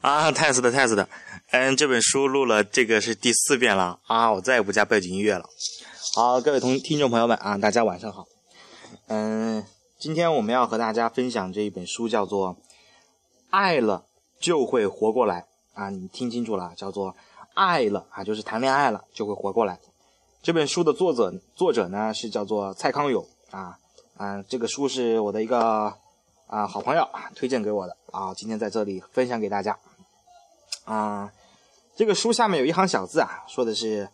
啊，太死的，太死的。嗯，这本书录了，这个是第四遍了啊，我再也不加背景音乐了。好，各位同听众朋友们啊，大家晚上好。嗯，今天我们要和大家分享这一本书，叫做《爱了就会活过来》啊，你听清楚了，叫做“爱了”啊，就是谈恋爱了就会活过来。这本书的作者作者呢是叫做蔡康永啊啊，这个书是我的一个啊好朋友推荐给我的啊，今天在这里分享给大家啊。这个书下面有一行小字啊，说的是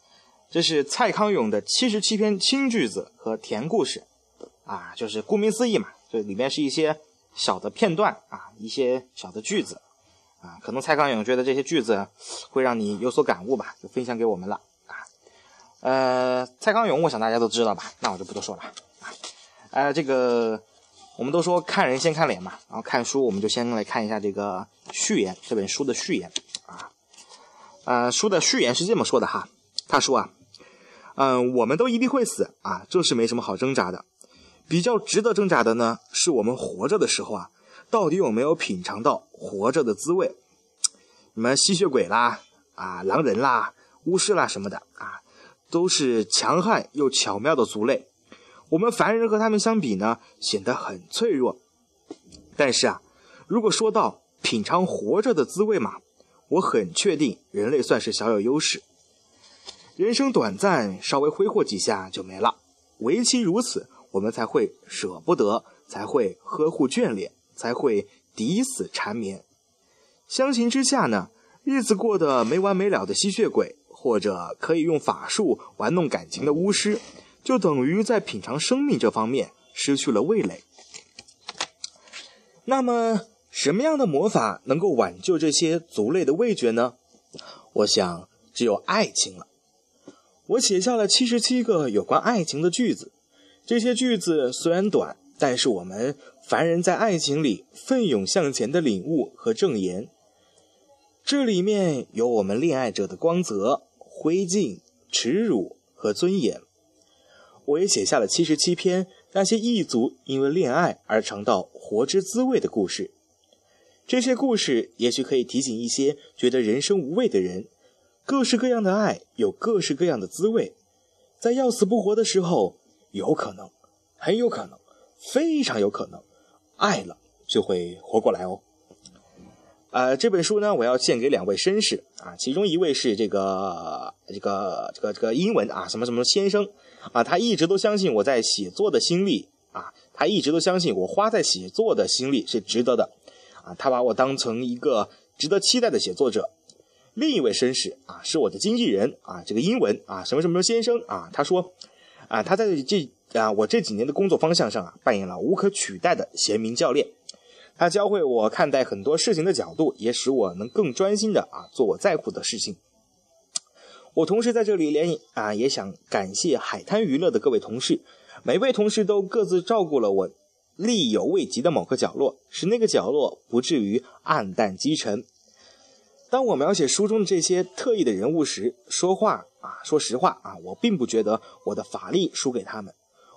这是蔡康永的七十七篇轻句子和甜故事。啊，就是顾名思义嘛，就里面是一些小的片段啊，一些小的句子啊，可能蔡康永觉得这些句子会让你有所感悟吧，就分享给我们了啊。呃，蔡康永，我想大家都知道吧，那我就不多说了啊。呃，这个我们都说看人先看脸嘛，然后看书我们就先来看一下这个序言，这本书的序言啊。呃，书的序言是这么说的哈，他说啊，嗯，我们都一定会死啊，这是没什么好挣扎的。比较值得挣扎的呢，是我们活着的时候啊，到底有没有品尝到活着的滋味？什么吸血鬼啦，啊，狼人啦，巫师啦什么的啊，都是强悍又巧妙的族类。我们凡人和他们相比呢，显得很脆弱。但是啊，如果说到品尝活着的滋味嘛，我很确定人类算是小有优势。人生短暂，稍微挥霍几下就没了，唯其如此。我们才会舍不得，才会呵护眷恋，才会抵死缠绵。相形之下呢，日子过得没完没了的吸血鬼，或者可以用法术玩弄感情的巫师，就等于在品尝生命这方面失去了味蕾。那么，什么样的魔法能够挽救这些族类的味觉呢？我想，只有爱情了。我写下了七十七个有关爱情的句子。这些句子虽然短，但是我们凡人在爱情里奋勇向前的领悟和证言。这里面有我们恋爱者的光泽、灰烬、耻辱和尊严。我也写下了七十七篇那些异族因为恋爱而尝到活之滋味的故事。这些故事也许可以提醒一些觉得人生无味的人：各式各样的爱有各式各样的滋味，在要死不活的时候。有可能，很有可能，非常有可能，爱了就会活过来哦。呃，这本书呢，我要献给两位绅士啊，其中一位是这个这个这个这个英文啊，什么什么先生啊，他一直都相信我在写作的心力啊，他一直都相信我花在写作的心力是值得的啊，他把我当成一个值得期待的写作者。另一位绅士啊，是我的经纪人啊，这个英文啊，什么什么先生啊，他说。啊，他在这啊，我这几年的工作方向上啊，扮演了无可取代的贤明教练。他教会我看待很多事情的角度，也使我能更专心的啊做我在乎的事情。我同时在这里连啊，也想感谢海滩娱乐的各位同事，每位同事都各自照顾了我力有未及的某个角落，使那个角落不至于暗淡积沉。当我描写书中的这些特异的人物时，说话啊，说实话啊，我并不觉得我的法力输给他们。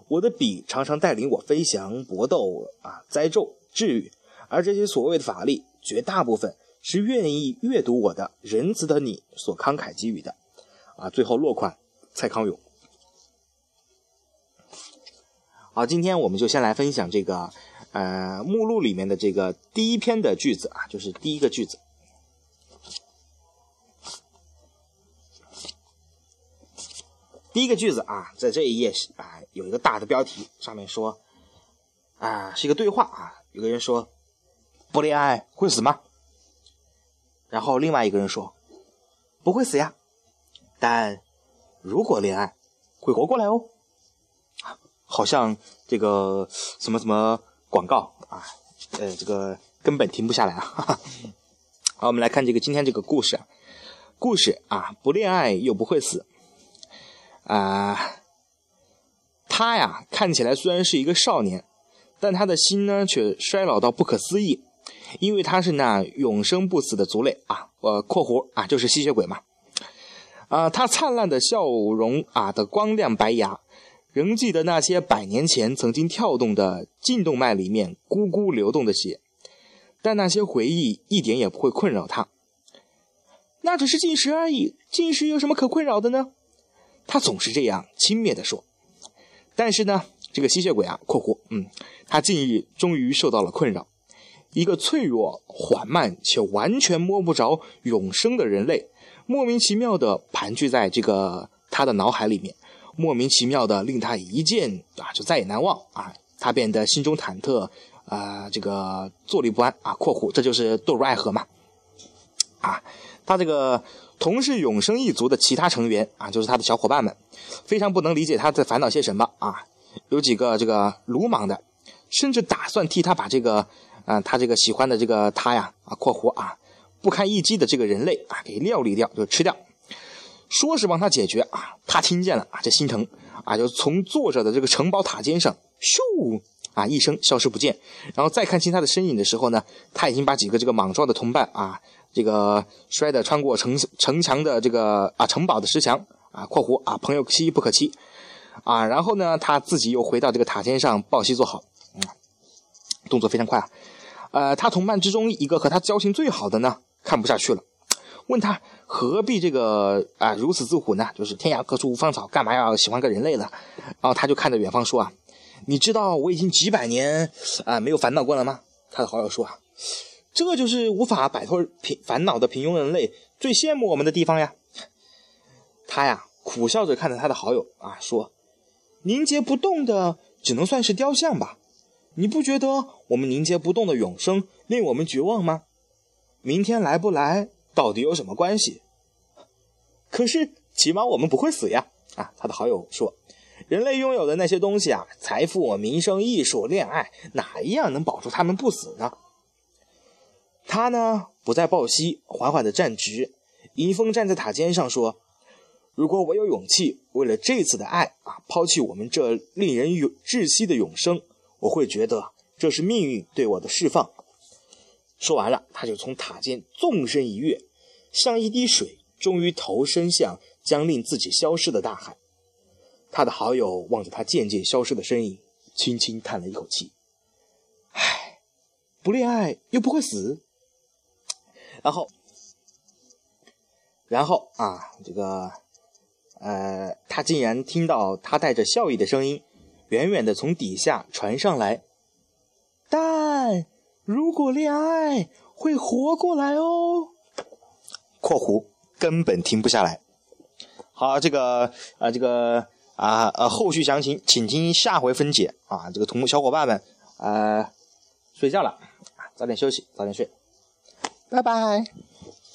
我的笔常常带领我飞翔、搏斗啊、灾咒、治愈，而这些所谓的法力，绝大部分是愿意阅读我的仁慈的你所慷慨给予的。啊，最后落款蔡康永。好，今天我们就先来分享这个呃目录里面的这个第一篇的句子啊，就是第一个句子。第一个句子啊，在这一页啊，有一个大的标题，上面说啊，是一个对话啊。有个人说：“不恋爱会死吗？”然后另外一个人说：“不会死呀，但如果恋爱会活过来哦。”好像这个什么什么广告啊，呃，这个根本停不下来啊。好，我们来看这个今天这个故事，故事啊，不恋爱又不会死。啊，他呀，看起来虽然是一个少年，但他的心呢却衰老到不可思议，因为他是那永生不死的族类啊。呃，括弧啊，就是吸血鬼嘛。啊，他灿烂的笑容啊的光亮白牙，仍记得那些百年前曾经跳动的颈动脉里面咕咕流动的血。但那些回忆一点也不会困扰他。那只是进食而已，进食有什么可困扰的呢？他总是这样轻蔑地说。但是呢，这个吸血鬼啊（括弧）嗯，他近日终于受到了困扰。一个脆弱、缓慢且完全摸不着永生的人类，莫名其妙的盘踞在这个他的脑海里面，莫名其妙的令他一见啊就再也难忘啊！他变得心中忐忑啊，这个坐立不安啊（括弧）这就是堕入爱河嘛啊！他这个同是永生一族的其他成员啊，就是他的小伙伴们，非常不能理解他在烦恼些什么啊！有几个这个鲁莽的，甚至打算替他把这个。啊，他这个喜欢的这个他呀，啊（括弧啊），不堪一击的这个人类啊，给料理掉，就吃掉。说是帮他解决啊，他听见了啊，这心疼啊，就从坐着的这个城堡塔尖上咻啊一声消失不见。然后再看清他的身影的时候呢，他已经把几个这个莽撞的同伴啊，这个摔得穿过城城墙的这个啊城堡的石墙啊（括弧啊），朋友妻不可欺啊。然后呢，他自己又回到这个塔尖上抱膝坐好，动作非常快啊。呃，他同伴之中一个和他交情最好的呢，看不下去了，问他何必这个啊如此自苦呢？就是天涯何处无芳草，干嘛要喜欢个人类呢？然后他就看着远方说啊，你知道我已经几百年啊没有烦恼过了吗？他的好友说啊，这就是无法摆脱贫烦恼的平庸人类最羡慕我们的地方呀。他呀苦笑着看着他的好友啊说，凝结不动的只能算是雕像吧。你不觉得我们凝结不动的永生令我们绝望吗？明天来不来到底有什么关系？可是起码我们不会死呀！啊，他的好友说：“人类拥有的那些东西啊，财富、名声、艺术、恋爱，哪一样能保住他们不死呢？”他呢，不再抱膝，缓缓地站直，迎风站在塔尖上说：“如果我有勇气，为了这次的爱啊，抛弃我们这令人永窒息的永生。”我会觉得这是命运对我的释放。说完了，他就从塔尖纵身一跃，像一滴水，终于投身向将令自己消失的大海。他的好友望着他渐渐消失的身影，轻轻叹了一口气：“唉，不恋爱又不会死。”然后，然后啊，这个，呃，他竟然听到他带着笑意的声音。远远的从底下传上来，但如果恋爱会活过来哦。（括弧根本停不下来。）好，这个啊，这个啊呃，后续详情请听下回分解啊。这个同小伙伴们啊，睡觉了，早点休息，早点睡，拜拜。